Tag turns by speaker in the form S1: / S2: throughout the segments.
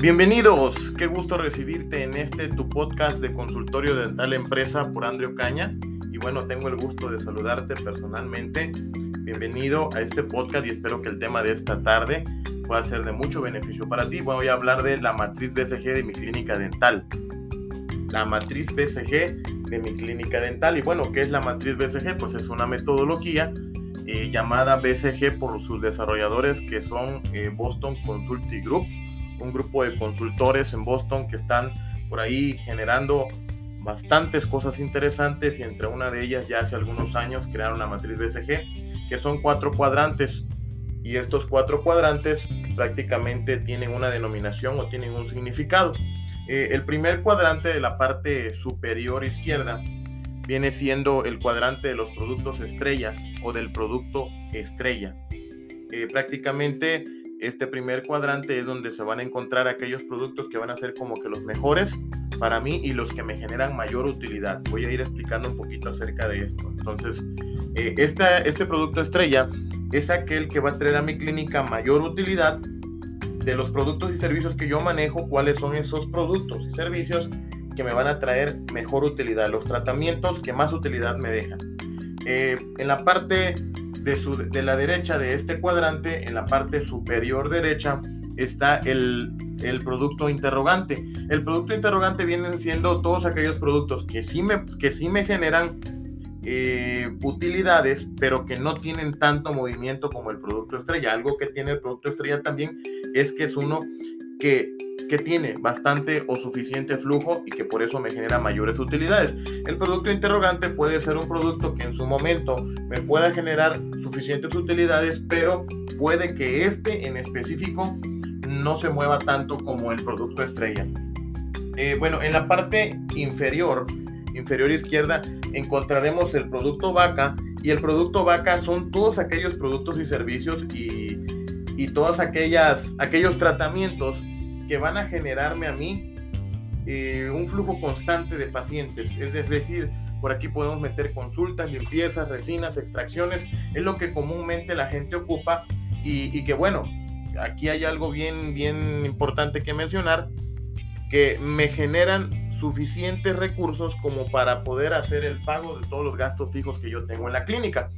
S1: Bienvenidos, qué gusto recibirte en este tu podcast de consultorio dental empresa por Andreo Caña. Y bueno, tengo el gusto de saludarte personalmente. Bienvenido a este podcast y espero que el tema de esta tarde pueda ser de mucho beneficio para ti. Voy a hablar de la matriz BCG de mi clínica dental. La matriz BCG de mi clínica dental. Y bueno, ¿qué es la matriz BCG? Pues es una metodología eh, llamada BCG por sus desarrolladores que son eh, Boston Consulting Group un grupo de consultores en Boston que están por ahí generando bastantes cosas interesantes y entre una de ellas ya hace algunos años crearon la matriz BCG, que son cuatro cuadrantes y estos cuatro cuadrantes prácticamente tienen una denominación o tienen un significado. Eh, el primer cuadrante de la parte superior izquierda viene siendo el cuadrante de los productos estrellas o del producto estrella. Eh, prácticamente este primer cuadrante es donde se van a encontrar aquellos productos que van a ser como que los mejores para mí y los que me generan mayor utilidad. Voy a ir explicando un poquito acerca de esto. Entonces, eh, este producto estrella es aquel que va a traer a mi clínica mayor utilidad de los productos y servicios que yo manejo, cuáles son esos productos y servicios que me van a traer mejor utilidad, los tratamientos que más utilidad me dejan. Eh, en la parte de, la derecha de este cuadrante, en la parte superior derecha, está el, producto interrogante. El producto interrogante vienen siendo todos aquellos productos que sí me, que sí me generan eh, utilidades, pero que no tienen tanto movimiento como el producto estrella. Algo que tiene el producto estrella también es que es uno que tiene bastante o suficiente flujo y que por eso me genera mayores utilidades. El producto interrogante puede ser un producto que en su momento me pueda generar suficientes utilidades, pero puede que este en específico no se mueva tanto como el producto estrella. Eh, bueno, en la parte inferior, inferior izquierda, encontraremos el producto vaca y el producto vaca son todos aquellos productos y servicios y, y todos aquellos tratamientos que van a generarme a mí eh, un flujo constante de pacientes. Es decir, por aquí podemos meter consultas, limpiezas, resinas, extracciones. Es lo que comúnmente la gente ocupa y, que bueno, aquí hay algo bien, bien importante que mencionar, que me generan suficientes recursos como para poder hacer el pago de todos los gastos fijos que yo tengo en la clínica.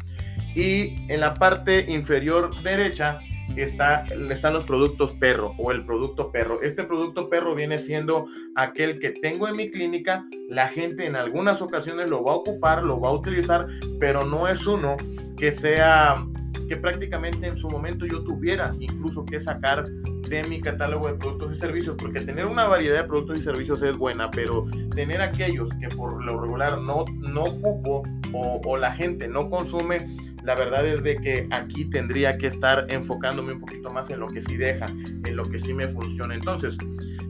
S1: Y en la parte inferior derecha está, están los productos perro o el producto perro. Este producto perro viene siendo aquel que tengo en mi clínica, la gente en algunas ocasiones lo va a ocupar, lo va a utilizar, pero no es uno que sea que prácticamente en su momento yo tuviera incluso que sacar de mi catálogo de productos y servicios, porque tener una variedad de productos y servicios es buena, pero tener aquellos que por lo regular no, no ocupo o, o la gente no consume, la verdad es de que aquí tendría que estar enfocándome un poquito más en lo que sí deja, en lo que sí me funciona. Entonces,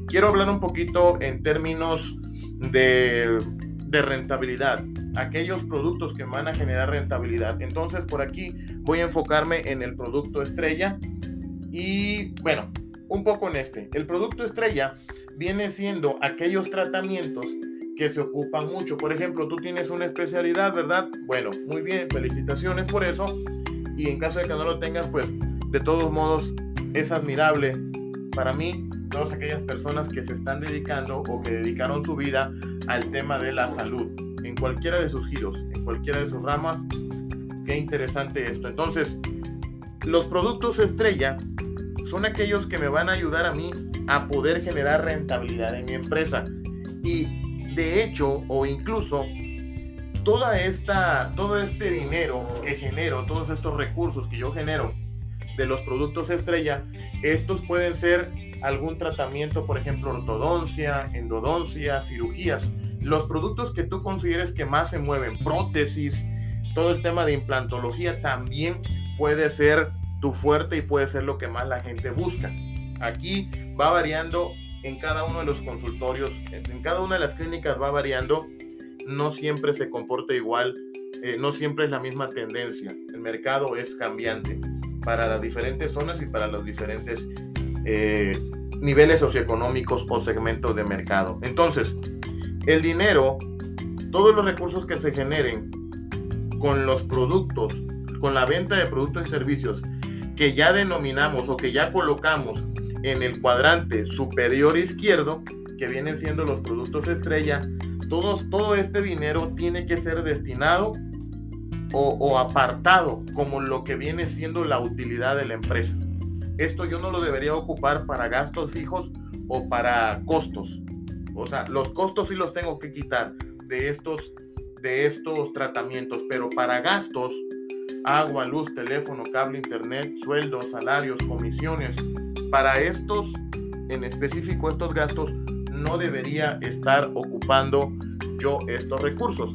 S1: quiero hablar un poquito en términos de, de rentabilidad, aquellos productos que van a generar rentabilidad. Entonces, por aquí voy a enfocarme en el producto estrella y bueno, un poco en este. El producto estrella viene siendo aquellos tratamientos que se ocupan mucho. Por ejemplo, tú tienes una especialidad, ¿verdad? Bueno, muy bien, felicitaciones por eso. Y en caso de que no lo tengas, pues de todos modos es admirable para mí todas aquellas personas que se están dedicando o que dedicaron su vida al tema de la salud, en cualquiera de sus giros, en cualquiera de sus ramas. Qué interesante esto. Entonces, los productos estrella son aquellos que me van a ayudar a mí a poder generar rentabilidad en mi empresa. Y de hecho, o incluso, toda esta, todo este dinero que genero, todos estos recursos que yo genero de los productos estrella, estos pueden ser algún tratamiento, por ejemplo, ortodoncia, endodoncia, cirugías. Los productos que tú consideres que más se mueven, prótesis, todo el tema de implantología también puede ser tu fuerte y puede ser lo que más la gente busca. Aquí va variando en cada uno de los consultorios, en cada una de las clínicas va variando, no siempre se comporta igual, eh, no siempre es la misma tendencia, el mercado es cambiante para las diferentes zonas y para los diferentes eh, niveles socioeconómicos o segmentos de mercado. Entonces, el dinero, todos los recursos que se generen con los productos, con la venta de productos y servicios que ya denominamos o que ya colocamos en el cuadrante superior izquierdo, que vienen siendo los productos estrella, todos, todo este dinero tiene que ser destinado o, o, apartado como lo que viene siendo la utilidad de la empresa. Esto yo no lo debería ocupar para gastos fijos o para costos. O sea, los costos sí los tengo que quitar de estos, de estos tratamientos, pero para gastos, agua, luz, teléfono, cable, internet, sueldos, salarios, comisiones, para estos, en específico estos gastos, no debería estar ocupando yo estos recursos.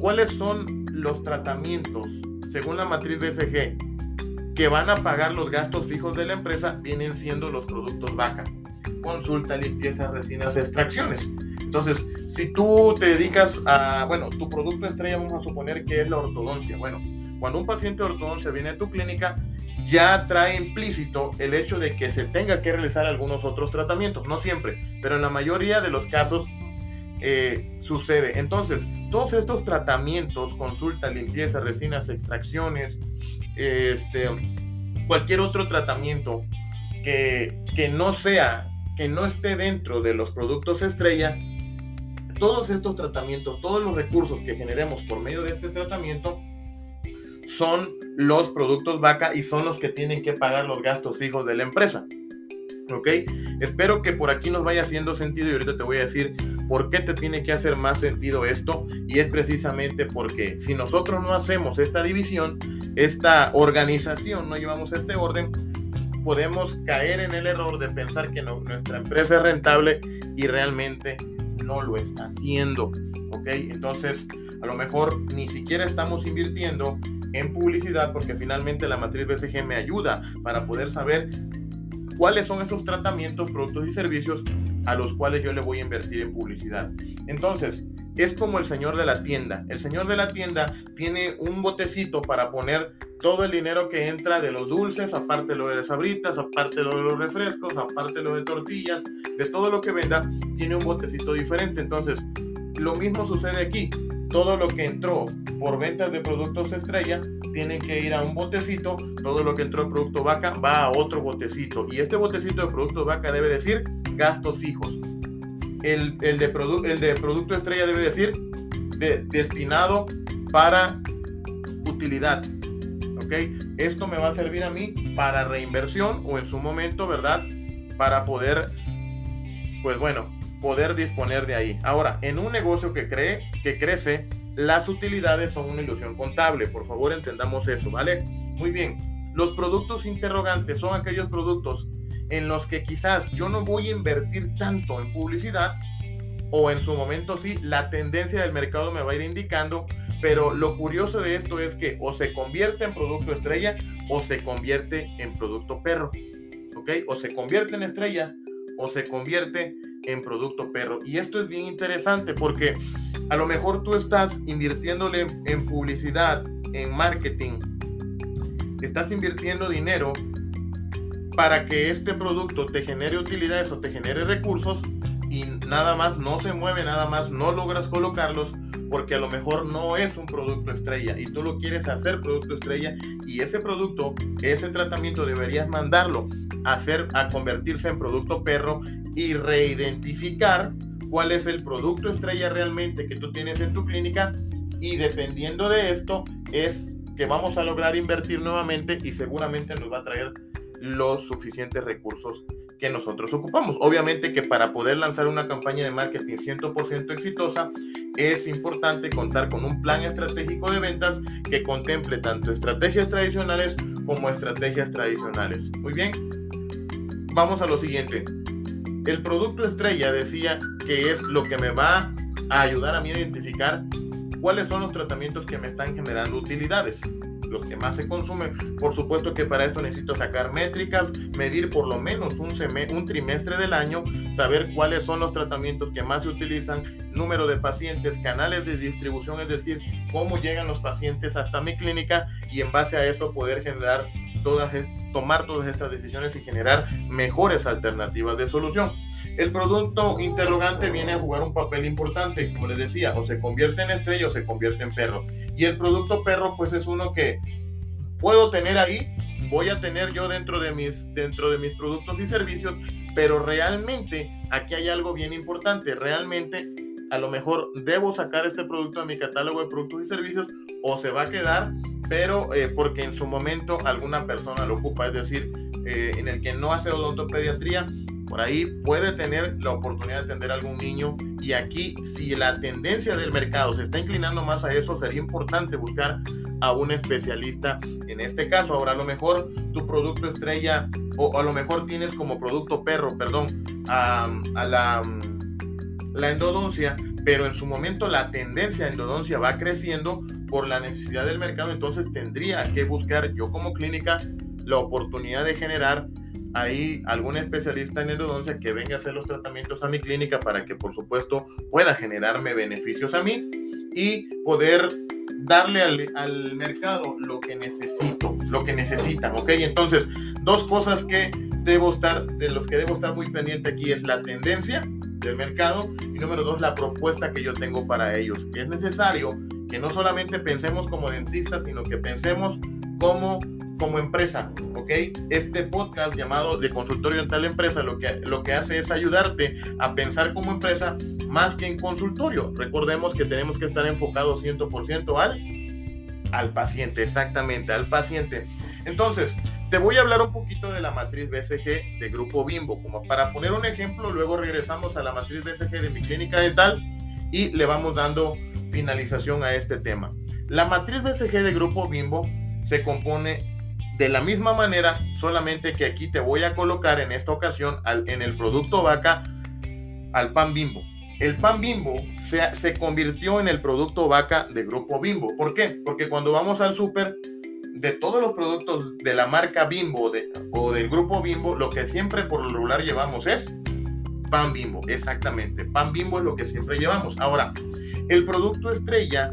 S1: ¿Cuáles son los tratamientos según la matriz BCG que van a pagar los gastos fijos de la empresa? Vienen siendo los productos vaca. Consulta, limpieza, resinas, extracciones. Entonces, si tú te dedicas a, bueno, tu producto estrella vamos a suponer que es la ortodoncia. Bueno, cuando un paciente de ortodoncia viene a tu clínica, ya trae implícito el hecho de que se tenga que realizar algunos otros tratamientos, no siempre, pero en la mayoría de los casos eh, sucede. Entonces, todos estos tratamientos, consulta, limpieza, resinas, extracciones, este, cualquier otro tratamiento que, que no sea, que no esté dentro de los productos estrella, todos estos tratamientos, todos los recursos que generemos por medio de este tratamiento, son los productos vaca y son los que tienen que pagar los gastos fijos de la empresa. ¿Ok? Espero que por aquí nos vaya haciendo sentido y ahorita te voy a decir por qué te tiene que hacer más sentido esto y es precisamente porque si nosotros no hacemos esta división, esta organización, no llevamos este orden, podemos caer en el error de pensar que nuestra empresa es rentable y realmente no lo está haciendo. ¿Ok? Entonces, a lo mejor ni siquiera estamos invirtiendo en publicidad porque finalmente la matriz BCG me ayuda para poder saber cuáles son esos tratamientos, productos y servicios a los cuales yo le voy a invertir en publicidad. Entonces, es como el señor de la tienda. El señor de la tienda tiene un botecito para poner todo el dinero que entra de los dulces, aparte lo de las sabritas, aparte de los refrescos, aparte lo de tortillas, de todo lo que venda, tiene un botecito diferente. Entonces, lo mismo sucede aquí todo lo que entró por ventas de productos estrella tiene que ir a un botecito, todo lo que entró en producto vaca va a otro botecito y este botecito de producto vaca debe decir gastos fijos. El, el, de, el de producto estrella debe decir destinado para utilidad. ¿Ok? Esto me va a servir a mí para reinversión o en su momento, ¿verdad? Para poder, pues bueno, poder disponer de ahí. Ahora, en un negocio que cree, que crece, las utilidades son una ilusión contable. Por favor, entendamos eso, ¿vale? Muy bien. Los productos interrogantes son aquellos productos en los que quizás yo no voy a invertir tanto en publicidad o en su momento sí, la tendencia del mercado me va a ir indicando, pero lo curioso de esto es que o se convierte en producto estrella o se convierte en producto perro, ¿ok? O se convierte en estrella o se convierte en producto perro. Y esto es bien interesante porque a lo mejor tú estás invirtiéndole en publicidad, en marketing, estás invirtiendo dinero para que este producto te genere utilidades o te genere recursos y nada más no se mueve, nada más no logras colocarlos porque a lo mejor no es un producto estrella y tú lo quieres hacer producto estrella y ese producto, ese tratamiento deberías mandarlo a hacer a convertirse en producto perro y reidentificar cuál es el producto estrella realmente que tú tienes en tu clínica y dependiendo de esto es que vamos a lograr invertir nuevamente y seguramente nos va a traer los suficientes recursos que nosotros ocupamos. Obviamente que para poder lanzar una campaña de marketing 100% exitosa es importante contar con un plan estratégico de ventas que contemple tanto estrategias tradicionales como estrategias tradicionales. Muy bien, vamos a lo siguiente. El producto estrella decía que es lo que me va a ayudar a mí a identificar cuáles son los tratamientos que me están generando utilidades los que más se consumen. Por supuesto que para esto necesito sacar métricas, medir por lo menos un, un trimestre del año, saber cuáles son los tratamientos que más se utilizan, número de pacientes, canales de distribución, es decir, cómo llegan los pacientes hasta mi clínica y en base a eso poder generar todas, tomar todas estas decisiones y generar mejores alternativas de solución. El producto interrogante viene a jugar un papel importante, como les decía, o se convierte en estrella o se convierte en perro. Y el producto perro pues es uno que puedo tener ahí, voy a tener yo dentro de mis, dentro de mis productos y servicios, pero realmente aquí hay algo bien importante, realmente a lo mejor debo sacar este producto a mi catálogo de productos y servicios o se va a quedar, pero eh, porque en su momento alguna persona lo ocupa, es decir, eh, en el que no hace odontopediatría, por ahí puede tener la oportunidad de atender a algún niño y aquí si la tendencia del mercado se está inclinando más a eso, sería importante buscar a un especialista en este caso. Ahora a lo mejor tu producto estrella o, a lo mejor tienes como producto perro, perdón, a, la, la endodoncia, pero en su momento la tendencia a endodoncia va creciendo por la necesidad del mercado, entonces tendría que buscar yo como clínica la oportunidad de generar ahí algún especialista en endodoncia que venga a hacer los tratamientos a mi clínica para que por supuesto pueda generarme beneficios a mí y poder darle al, mercado lo que necesito, lo que necesitan, ¿ok? Entonces, dos cosas que debo estar, de los que debo estar muy pendiente aquí es la tendencia del mercado y número dos, la propuesta que yo tengo para ellos. Es necesario no solamente pensemos como dentistas, sino que pensemos como como empresa, ¿ok? Este podcast llamado de consultorio dental empresa lo que, lo que hace es ayudarte a pensar como empresa más que en consultorio. Recordemos que tenemos que estar enfocados 100% al, al paciente, exactamente, al paciente. Entonces, te voy a hablar un poquito de la matriz BCG de Grupo Bimbo, como para poner un ejemplo, luego regresamos a la matriz BCG de mi clínica dental y le vamos dando finalización a este tema. La matriz BCG de Grupo Bimbo se compone de la misma manera, solamente que aquí te voy a colocar en esta ocasión en el producto vaca al pan bimbo. El pan bimbo se, se convirtió en el producto vaca de grupo bimbo. ¿Por qué? Porque cuando vamos al súper, de todos los productos de la marca bimbo o del grupo bimbo, lo que siempre por lo regular llevamos es pan bimbo. Exactamente. Pan bimbo es lo que siempre llevamos. Ahora, el producto estrella,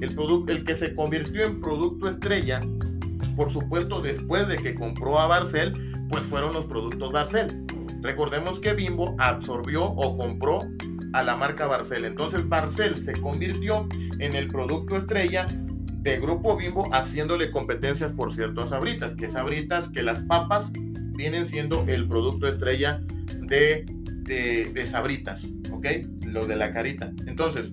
S1: el, producto, el que se convirtió en producto estrella, por supuesto, después de que compró a Barcel, pues fueron los productos Barcel. Recordemos que Bimbo absorbió o compró a la marca Barcel. Entonces Barcel se convirtió en el producto estrella de Grupo Bimbo haciéndole competencias por cierto a Sabritas, que Sabritas, que las papas vienen siendo el producto estrella de, de, Sabritas, ¿ok? Lo de la carita. Entonces,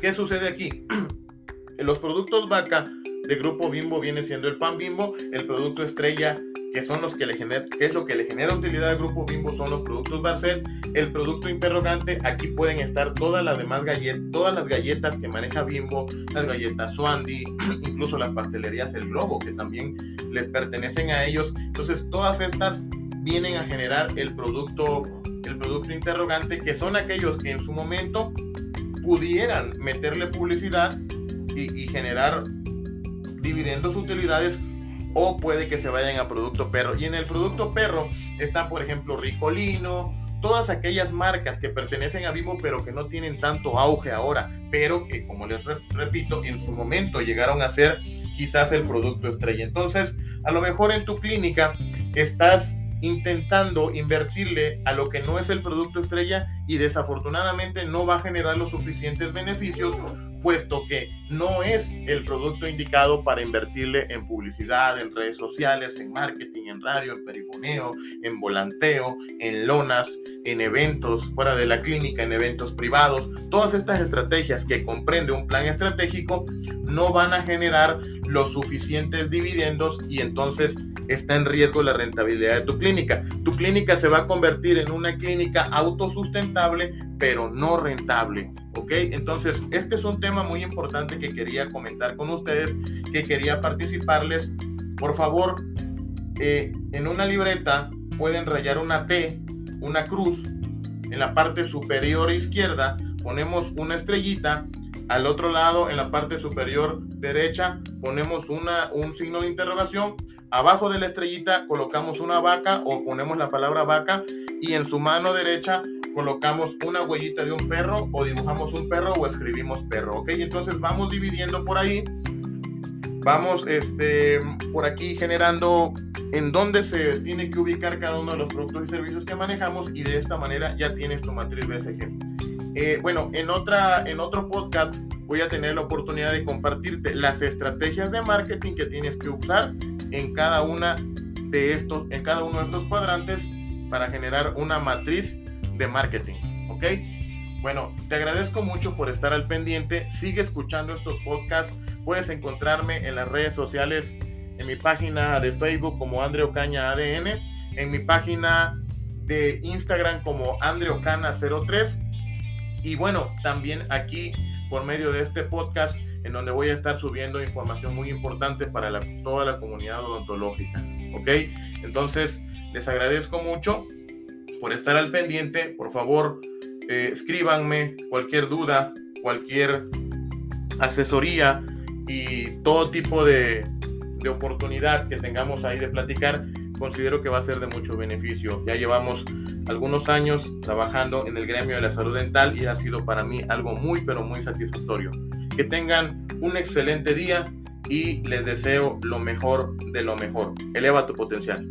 S1: ¿qué sucede aquí? Los productos vaca de Grupo Bimbo viene siendo el pan Bimbo, el producto estrella que son los que le genera, que es lo que le genera utilidad al grupo Bimbo son los productos Barcel, el producto interrogante, aquí pueden estar todas las demás galletas, todas las galletas que maneja Bimbo, las galletas Swandy, incluso las pastelerías El Globo, que también les pertenecen a ellos. Entonces, todas estas vienen a generar el producto, el producto interrogante, que son aquellos que en su momento pudieran meterle publicidad y, generar dividendos, utilidades o puede que se vayan a producto perro. Y en el producto perro están, por ejemplo, Ricolino, todas aquellas marcas que pertenecen a Vivo pero que no tienen tanto auge ahora, pero que, como les repito, en su momento llegaron a ser quizás el producto estrella. Entonces, a lo mejor en tu clínica estás intentando invertirle a lo que no es el producto estrella y desafortunadamente no va a generar los suficientes beneficios puesto que no es el producto indicado para invertirle en publicidad, en redes sociales, en marketing, en radio, en perifoneo, en volanteo, en lonas, en eventos fuera de la clínica, en eventos privados. Todas estas estrategias que comprende un plan estratégico no van a generar los suficientes dividendos y entonces está en riesgo la rentabilidad de tu clínica. Tu clínica se va a convertir en una clínica autosustentable, pero no rentable. ¿Ok? Entonces, este es un tema muy importante que quería comentar con ustedes, que quería participarles. Por favor, eh, en una libreta pueden rayar una T, una cruz. En la parte superior izquierda ponemos una estrellita. Al otro lado, en la parte superior derecha, ponemos una, un signo de interrogación Abajo de la estrellita colocamos una vaca o ponemos la palabra vaca y en su mano derecha colocamos una huellita de un perro o dibujamos un perro o escribimos perro, ¿ok? Entonces vamos dividiendo por ahí, vamos este, por aquí generando en dónde se tiene que ubicar cada uno de los productos y servicios que manejamos y de esta manera ya tienes tu matriz BSG. Eh, bueno, en, otra, en otro podcast voy a tener la oportunidad de compartirte las estrategias de marketing que tienes que usar en cada una de estos, en cada uno de estos cuadrantes para generar una matriz de marketing. ¿Ok? Bueno, te agradezco mucho por estar al pendiente. Sigue escuchando estos podcasts. Puedes encontrarme en las redes sociales, en mi página de Facebook como Andreo Caña ADN, en mi página de Instagram como andreocana03 y bueno, también aquí por medio de este podcast en donde voy a estar subiendo información muy importante para toda la comunidad odontológica. ¿Ok? Entonces, les agradezco mucho por estar al pendiente. Por favor, eh, escríbanme cualquier duda, cualquier asesoría y todo tipo de, de oportunidad que tengamos ahí de platicar considero que va a ser de mucho beneficio. Ya llevamos algunos años trabajando en el gremio de la salud dental y ha sido para mí algo muy, pero muy satisfactorio. Que tengan un excelente día y les deseo lo mejor de lo mejor. Eleva tu potencial.